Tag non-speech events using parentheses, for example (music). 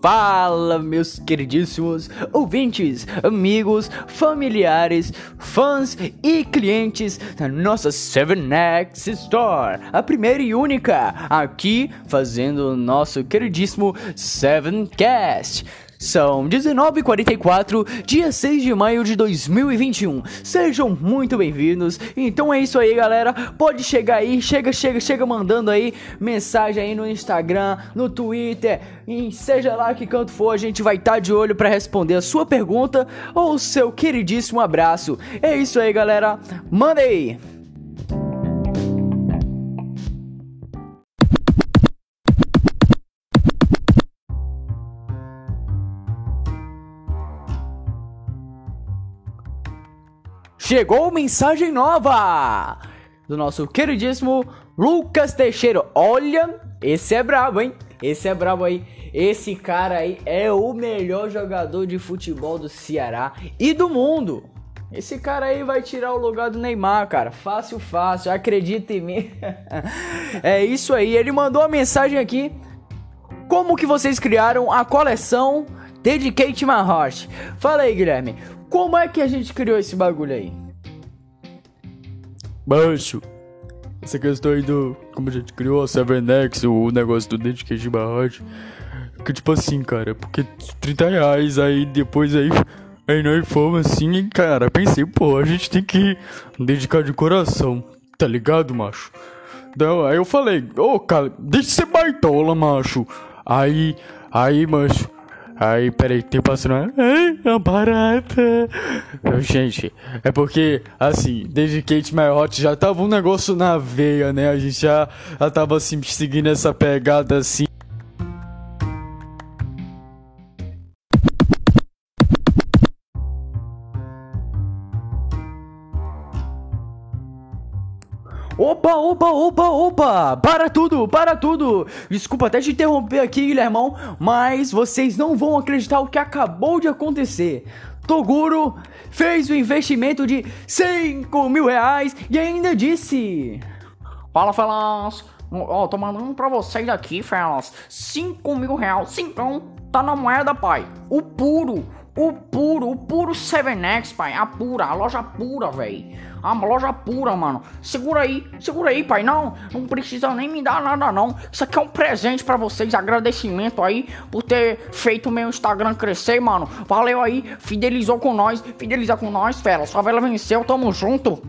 Fala, meus queridíssimos ouvintes, amigos, familiares, fãs e clientes da nossa 7X Store, a primeira e única, aqui fazendo o nosso queridíssimo 7Cast. São 19h44, dia 6 de maio de 2021. Sejam muito bem-vindos. Então é isso aí, galera. Pode chegar aí, chega, chega, chega mandando aí mensagem aí no Instagram, no Twitter, em seja lá que canto for, a gente vai estar tá de olho para responder a sua pergunta ou o seu queridíssimo abraço. É isso aí, galera. Manda aí. Chegou mensagem nova do nosso queridíssimo Lucas Teixeira. Olha, esse é brabo, hein? Esse é brabo aí. Esse cara aí é o melhor jogador de futebol do Ceará e do mundo. Esse cara aí vai tirar o lugar do Neymar, cara. Fácil, fácil. Acredita em mim. (laughs) é isso aí. Ele mandou uma mensagem aqui. Como que vocês criaram a coleção Dedicate My Heart? Fala aí, Guilherme. Como é que a gente criou esse bagulho aí? Baixo. Essa questão aí do. Como a gente criou a 7X, o negócio do Dedication Barrage. Que tipo assim, cara, porque 30 reais aí depois aí. Aí nós fomos assim, cara, pensei, pô, a gente tem que dedicar de coração, tá ligado, macho? Então, aí eu falei, ô, oh, cara, deixa de ser baitola, macho. Aí, aí, macho, Aí, peraí, tem passando. Ai, a barata. Gente, é porque, assim, desde Kate My Hot já tava um negócio na veia, né? A gente já, já tava assim, seguindo essa pegada assim. Opa, opa, opa, opa! Para tudo, para tudo! Desculpa até te interromper aqui, Guilhermão, mas vocês não vão acreditar o que acabou de acontecer. Toguro fez o um investimento de 5 mil reais e ainda disse: Fala, Felas! Ó, oh, tô mandando pra vocês aqui, Felas. 5 mil reais. Cincão tá na moeda, pai. O puro, o puro, o puro 7X, pai. A pura, a loja pura, velho. A loja pura, mano. Segura aí, segura aí, pai. Não, não precisa nem me dar nada, não. Isso aqui é um presente para vocês. Agradecimento aí por ter feito meu Instagram crescer, mano. Valeu aí, fidelizou com nós. Fideliza com nós, fera. Sua vela venceu, tamo junto.